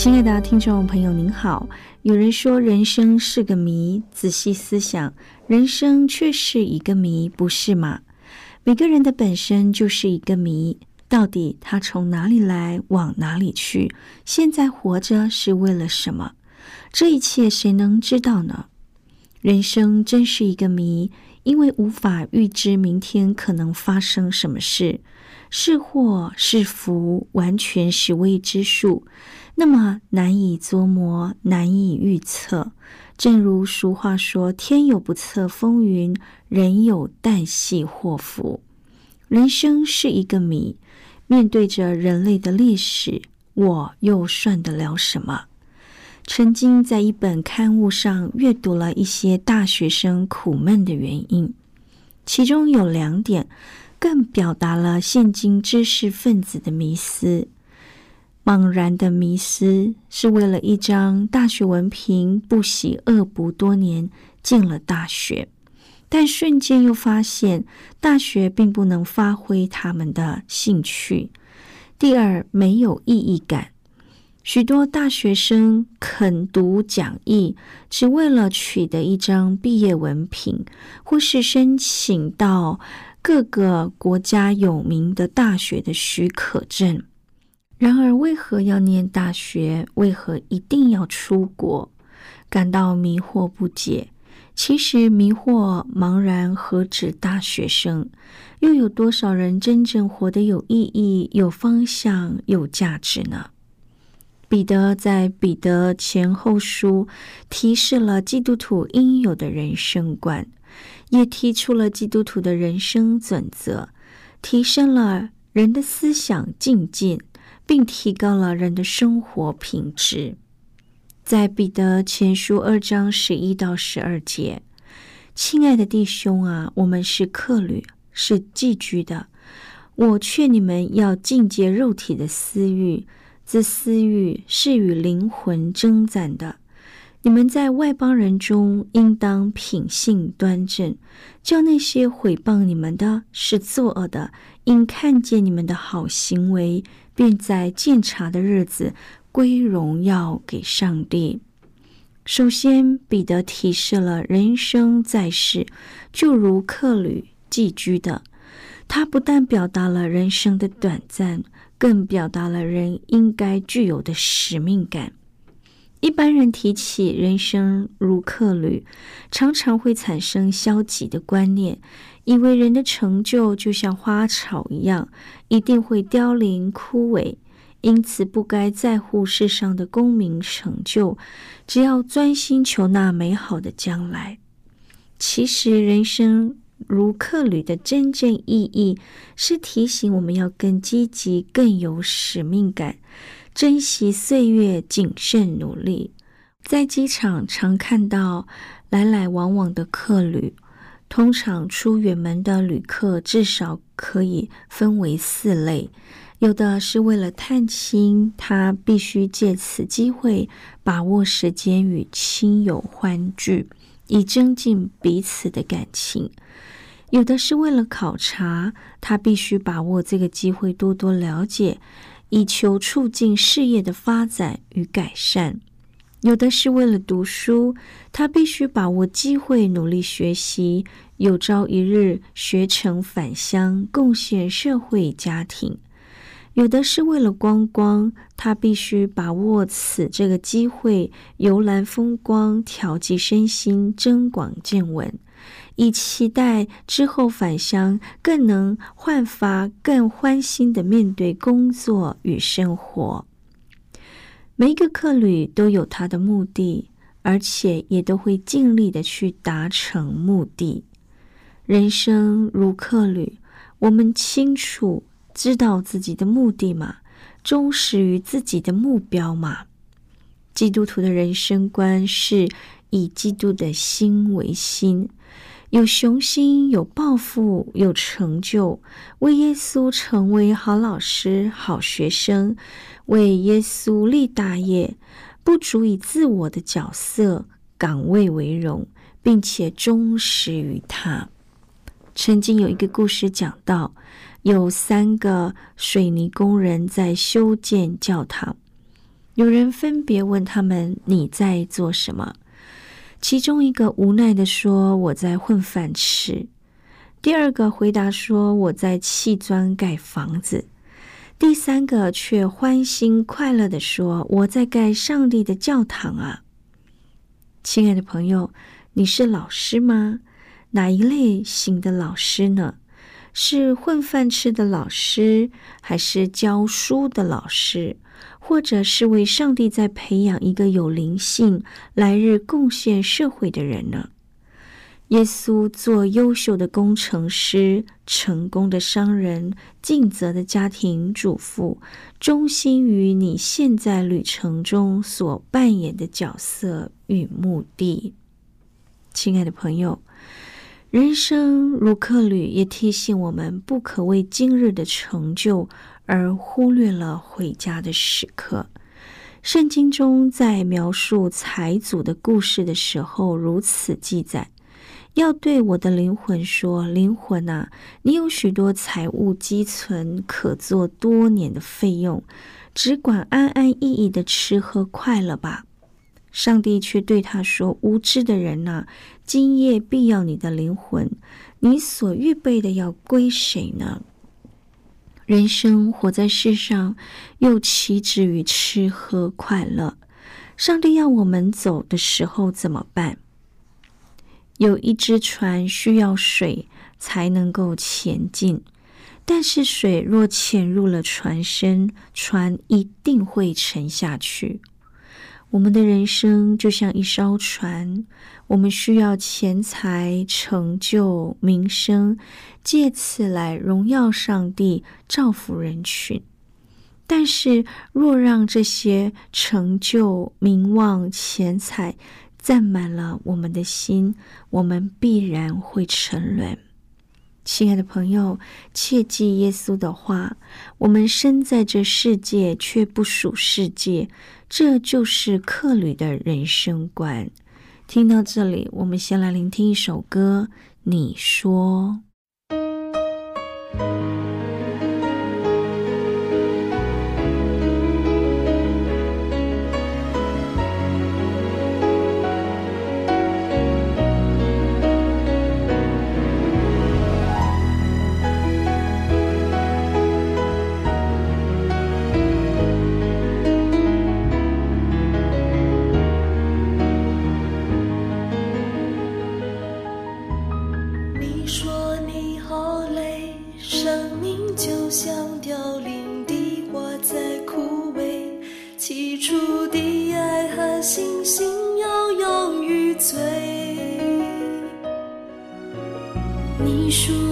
亲爱的听众朋友，您好。有人说人生是个谜，仔细思想，人生却是一个谜，不是吗？每个人的本身就是一个谜，到底他从哪里来，往哪里去？现在活着是为了什么？这一切谁能知道呢？人生真是一个谜，因为无法预知明天可能发生什么事，是祸是福，完全是未知数。那么难以琢磨，难以预测。正如俗话说：“天有不测风云，人有旦夕祸福。”人生是一个谜。面对着人类的历史，我又算得了什么？曾经在一本刊物上阅读了一些大学生苦闷的原因，其中有两点，更表达了现今知识分子的迷思。茫然的迷失，是为了一张大学文凭，不惜恶补多年进了大学，但瞬间又发现大学并不能发挥他们的兴趣。第二，没有意义感。许多大学生肯读讲义，只为了取得一张毕业文凭，或是申请到各个国家有名的大学的许可证。然而，为何要念大学？为何一定要出国？感到迷惑不解。其实，迷惑茫然何止大学生？又有多少人真正活得有意义、有方向、有价值呢？彼得在《彼得前后书》提示了基督徒应有的人生观，也提出了基督徒的人生准则，提升了人的思想境界。并提高了人的生活品质。在彼得前书二章十一到十二节，亲爱的弟兄啊，我们是客旅，是寄居的。我劝你们要禁戒肉体的私欲，这私欲是与灵魂争战的。你们在外邦人中，应当品性端正，叫那些毁谤你们的，是作恶的，因看见你们的好行为。便在鉴察的日子归荣耀给上帝。首先，彼得提示了人生在世就如客旅寄居的，他不但表达了人生的短暂，更表达了人应该具有的使命感。一般人提起人生如客旅，常常会产生消极的观念。以为人的成就就像花草一样，一定会凋零枯萎，因此不该在乎世上的功名成就，只要专心求那美好的将来。其实，人生如客旅的真正意义，是提醒我们要更积极、更有使命感，珍惜岁月，谨慎努力。在机场常看到来来往往的客旅。通常出远门的旅客至少可以分为四类：有的是为了探亲，他必须借此机会把握时间与亲友欢聚，以增进彼此的感情；有的是为了考察，他必须把握这个机会多多了解，以求促进事业的发展与改善；有的是为了读书，他必须把握机会努力学习，有朝一日学成返乡，贡献社会家庭；有的是为了观光，他必须把握此这个机会，游览风光，调剂身心，增广见闻，以期待之后返乡更能焕发、更欢欣的面对工作与生活。每一个客旅都有他的目的，而且也都会尽力的去达成目的。人生如客旅，我们清楚知道自己的目的吗？忠实于自己的目标吗？基督徒的人生观是以基督的心为心。有雄心，有抱负，有成就，为耶稣成为好老师、好学生，为耶稣立大业，不足以自我的角色岗位为荣，并且忠实于他。曾经有一个故事讲到，有三个水泥工人在修建教堂，有人分别问他们：“你在做什么？”其中一个无奈的说：“我在混饭吃。”第二个回答说：“我在砌砖盖房子。”第三个却欢欣快乐的说：“我在盖上帝的教堂啊！”亲爱的朋友，你是老师吗？哪一类型的老师呢？是混饭吃的老师，还是教书的老师？或者是为上帝在培养一个有灵性、来日贡献社会的人呢？耶稣做优秀的工程师、成功的商人、尽责的家庭主妇，忠心于你现在旅程中所扮演的角色与目的。亲爱的朋友，人生如客旅，也提醒我们不可为今日的成就。而忽略了回家的时刻。圣经中在描述财主的故事的时候，如此记载：要对我的灵魂说，灵魂啊，你有许多财物积存，可做多年的费用，只管安安逸逸的吃喝快乐吧。上帝却对他说：无知的人呐，今夜必要你的灵魂，你所预备的要归谁呢？人生活在世上，又岂止于吃喝快乐？上帝要我们走的时候怎么办？有一只船需要水才能够前进，但是水若潜入了船身，船一定会沉下去。我们的人生就像一艘船，我们需要钱财、成就、名声，借此来荣耀上帝、造福人群。但是，若让这些成就、名望、钱财占满了我们的心，我们必然会沉沦。亲爱的朋友，切记耶稣的话：我们身在这世界，却不属世界。这就是客旅的人生观。听到这里，我们先来聆听一首歌。你说。说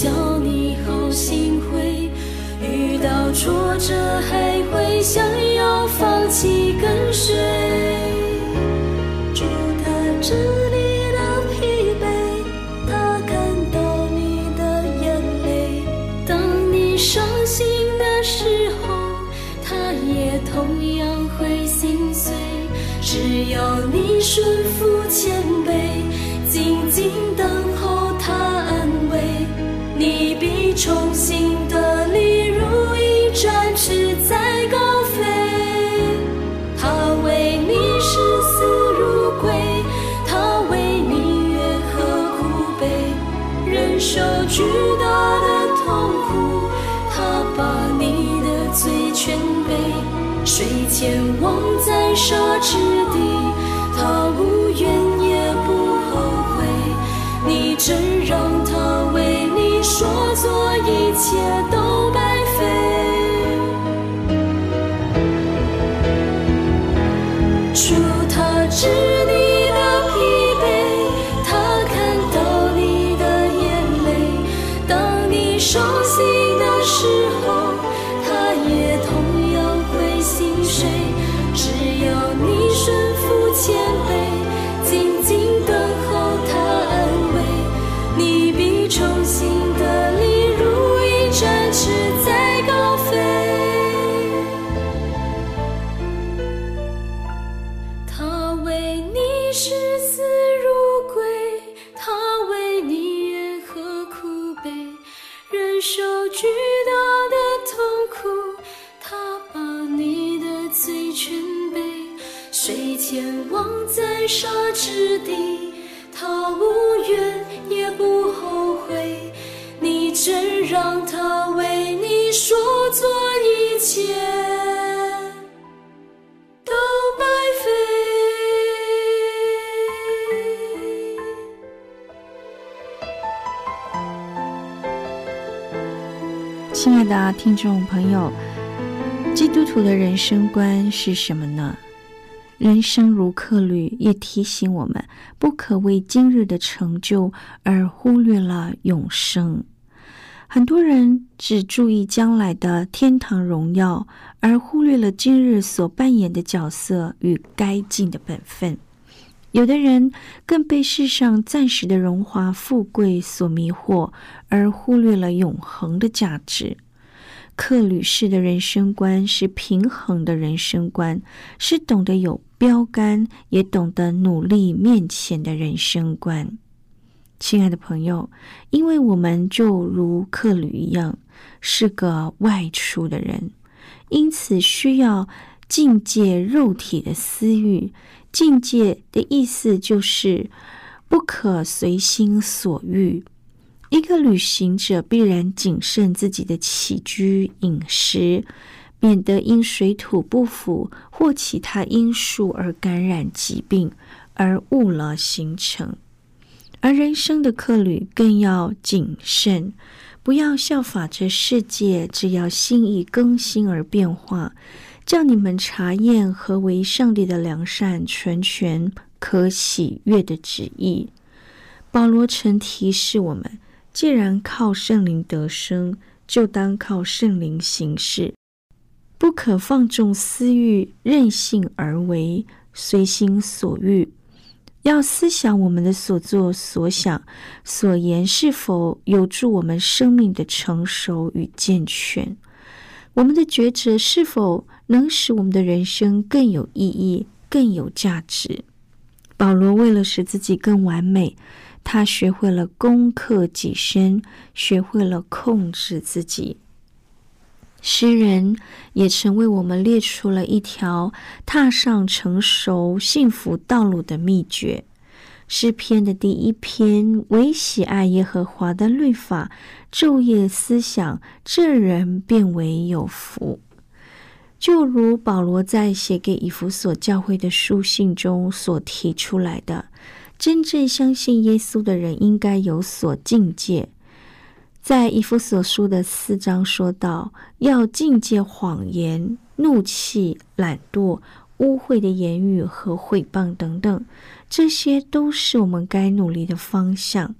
叫你好心灰。遇到挫折还忘在沙之亲爱的听众朋友，基督徒的人生观是什么呢？人生如客旅，也提醒我们不可为今日的成就而忽略了永生。很多人只注意将来的天堂荣耀，而忽略了今日所扮演的角色与该尽的本分。有的人更被世上暂时的荣华富贵所迷惑，而忽略了永恒的价值。克吕式的人生观是平衡的人生观，是懂得有标杆，也懂得努力面前的人生观。亲爱的朋友，因为我们就如克吕一样，是个外出的人，因此需要境界肉体的私欲。境界的意思就是不可随心所欲。一个旅行者必然谨慎自己的起居饮食，免得因水土不服或其他因素而感染疾病，而误了行程。而人生的客旅更要谨慎，不要效法这世界，只要心意更新而变化。叫你们查验何为上帝的良善、纯全、可喜悦的旨意。保罗曾提示我们：既然靠圣灵得生，就当靠圣灵行事，不可放纵私欲，任性而为，随心所欲。要思想我们的所作所想、所言是否有助我们生命的成熟与健全。我们的抉择是否能使我们的人生更有意义、更有价值？保罗为了使自己更完美，他学会了攻克己身，学会了控制自己。诗人也曾为我们列出了一条踏上成熟幸福道路的秘诀。诗篇的第一篇：唯喜爱耶和华的律法，昼夜思想，这人便为有福。就如保罗在写给以弗所教会的书信中所提出来的，真正相信耶稣的人应该有所境界。在以弗所书的四章说到，要境界谎言、怒气、懒惰、污秽的言语和毁谤等等，这些都是我们该努力的方向。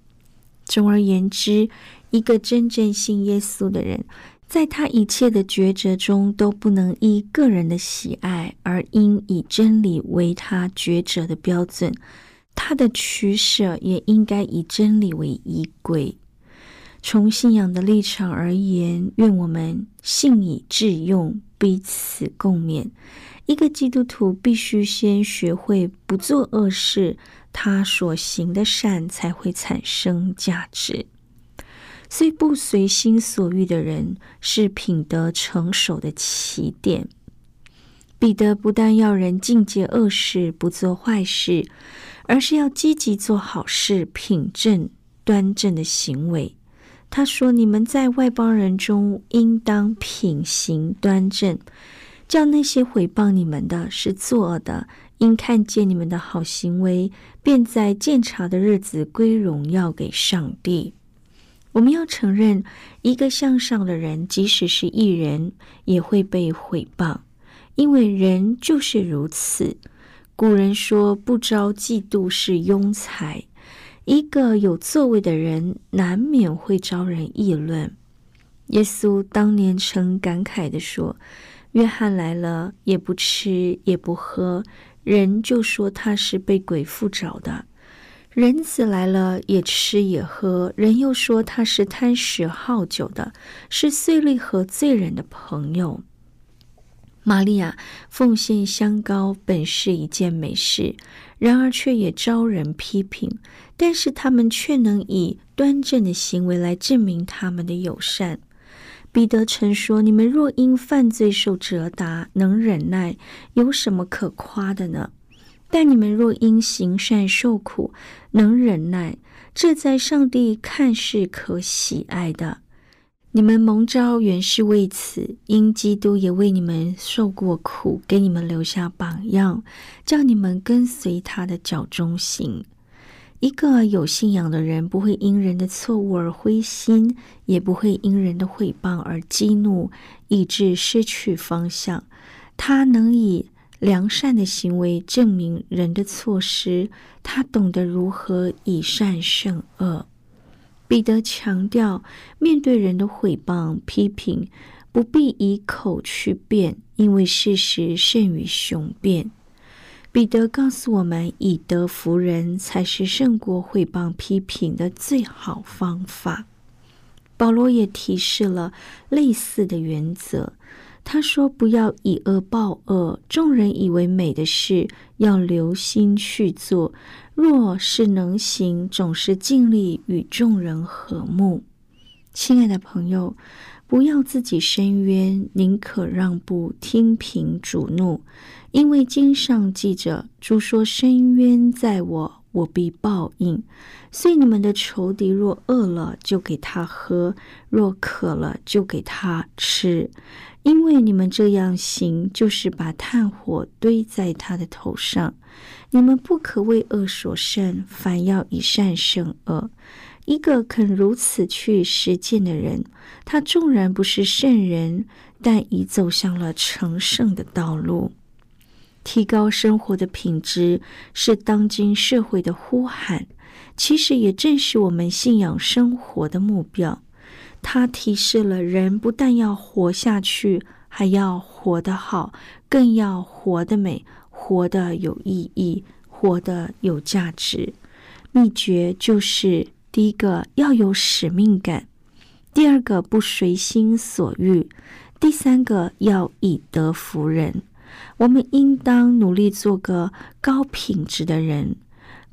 总而言之，一个真正信耶稣的人。在他一切的抉择中，都不能依个人的喜爱，而应以真理为他抉择的标准。他的取舍也应该以真理为依归。从信仰的立场而言，愿我们信以致用，彼此共勉。一个基督徒必须先学会不做恶事，他所行的善才会产生价值。所以不随心所欲的人是品德成熟的起点。彼得不但要人境界恶事，不做坏事，而是要积极做好事，品正端正的行为。他说：“你们在外邦人中，应当品行端正，叫那些毁谤你们的是作恶的，因看见你们的好行为，便在鉴察的日子归荣耀给上帝。”我们要承认，一个向上的人，即使是艺人，也会被毁谤，因为人就是如此。古人说：“不招嫉妒是庸才。”一个有作为的人，难免会招人议论。耶稣当年曾感慨的说：“约翰来了，也不吃也不喝，人就说他是被鬼附着的。”人子来了，也吃也喝，人又说他是贪食好酒的，是碎利和罪人的朋友。玛利亚奉献香膏本是一件美事，然而却也招人批评。但是他们却能以端正的行为来证明他们的友善。彼得曾说：“你们若因犯罪受责打，能忍耐，有什么可夸的呢？”但你们若因行善受苦，能忍耐，这在上帝看是可喜爱的。你们蒙召原是为此，因基督也为你们受过苦，给你们留下榜样，叫你们跟随他的脚中行。一个有信仰的人，不会因人的错误而灰心，也不会因人的毁谤而激怒，以致失去方向。他能以。良善的行为证明人的错失，他懂得如何以善胜恶。彼得强调，面对人的毁谤批评，不必以口去辩，因为事实胜于雄辩。彼得告诉我们，以德服人才是胜过毁谤批评的最好方法。保罗也提示了类似的原则。他说：“不要以恶报恶，众人以为美的事，要留心去做。若是能行，总是尽力与众人和睦。”亲爱的朋友，不要自己伸冤，宁可让步，听凭主怒，因为经上记着，主说：“深渊在我，我必报应。”所以你们的仇敌若饿了，就给他喝；若渴了，就给他吃。因为你们这样行，就是把炭火堆在他的头上。你们不可为恶所胜，反要以善胜恶。一个肯如此去实践的人，他纵然不是圣人，但已走向了成圣的道路。提高生活的品质是当今社会的呼喊，其实也正是我们信仰生活的目标。它提示了人不但要活下去，还要活得好，更要活得美，活得有意义，活得有价值。秘诀就是：第一个要有使命感，第二个不随心所欲，第三个要以德服人。我们应当努力做个高品质的人。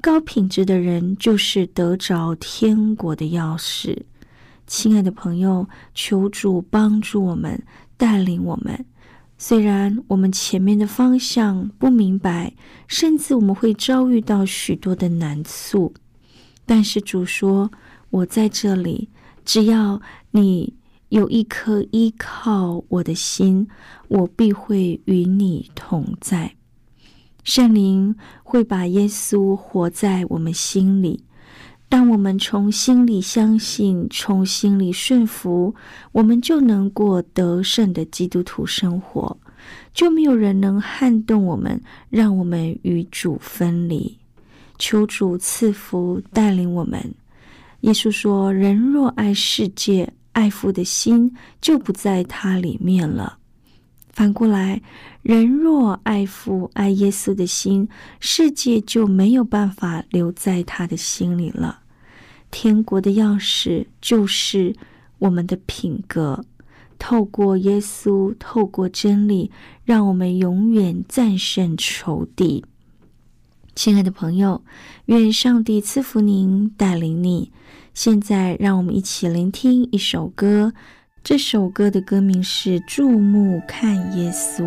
高品质的人就是得着天国的钥匙。亲爱的朋友，求主帮助我们，带领我们。虽然我们前面的方向不明白，甚至我们会遭遇到许多的难处，但是主说：“我在这里，只要你有一颗依靠我的心，我必会与你同在。圣灵会把耶稣活在我们心里。当我们从心里相信，从心里顺服，我们就能过得胜的基督徒生活，就没有人能撼动我们，让我们与主分离。求主赐福带领我们。耶稣说：“人若爱世界，爱父的心就不在他里面了。”反过来，人若爱父、爱耶稣的心，世界就没有办法留在他的心里了。天国的钥匙就是我们的品格，透过耶稣，透过真理，让我们永远战胜仇敌。亲爱的朋友，愿上帝赐福您，带领你。现在，让我们一起聆听一首歌。这首歌的歌名是《注目看耶稣》。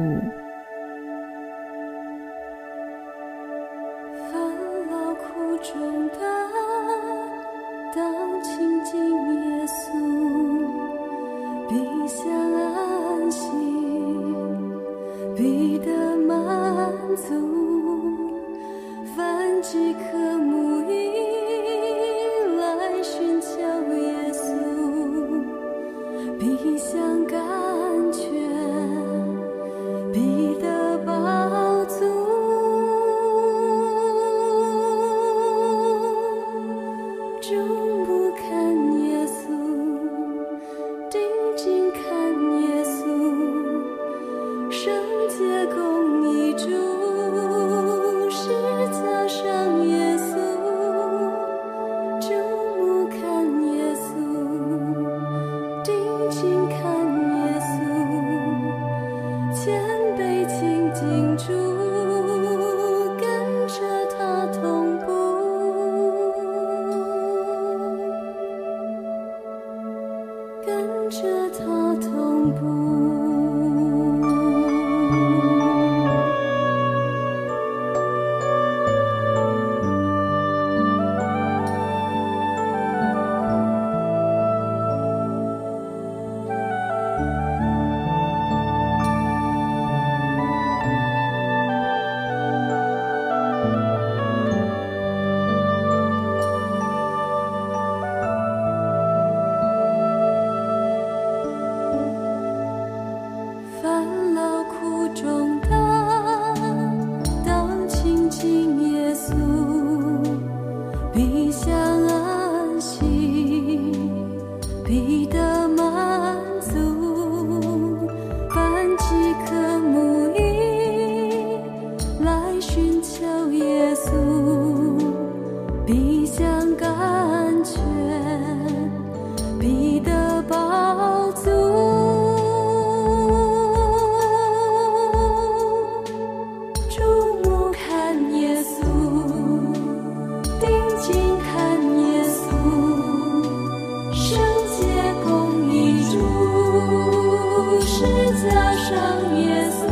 yes.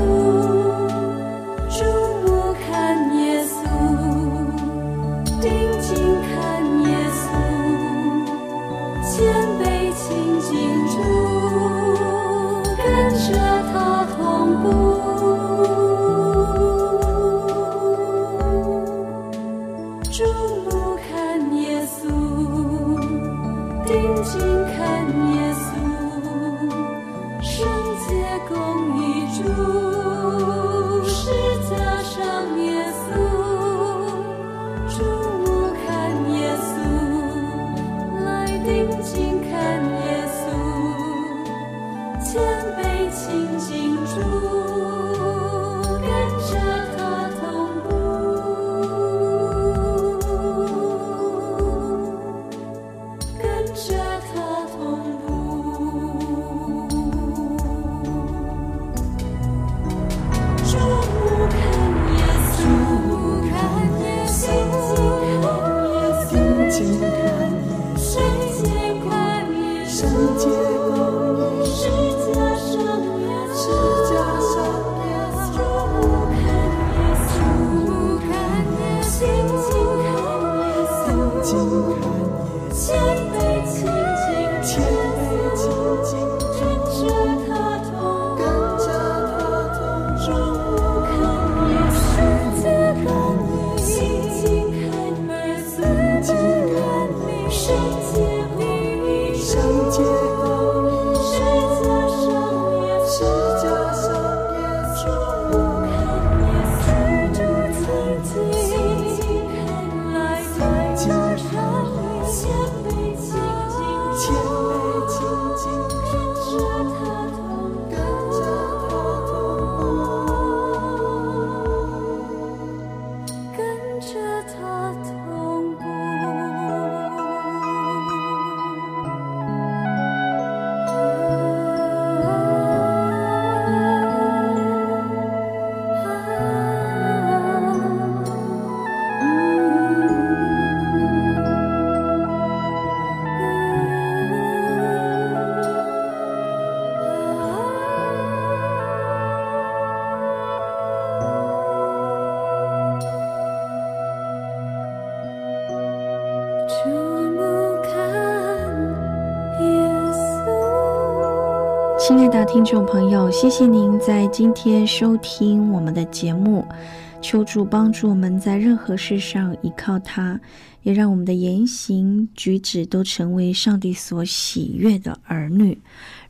future. 亲爱的听众朋友，谢谢您在今天收听我们的节目。求主帮助我们在任何事上依靠他，也让我们的言行举止都成为上帝所喜悦的儿女。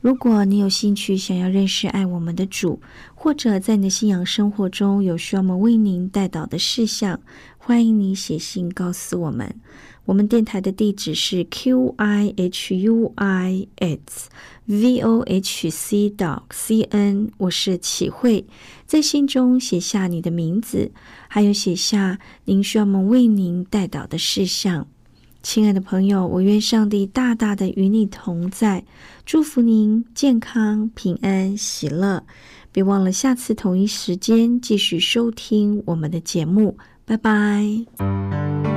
如果你有兴趣想要认识爱我们的主，或者在你的信仰生活中有需要我们为您带导的事项，欢迎你写信告诉我们。我们电台的地址是 q i h u i s v o h c dot c n，我是启慧。在信中写下你的名字，还有写下您需要我们为您带导的事项。亲爱的朋友，我愿上帝大大的与你同在，祝福您健康、平安、喜乐。别忘了下次同一时间继续收听我们的节目。拜拜。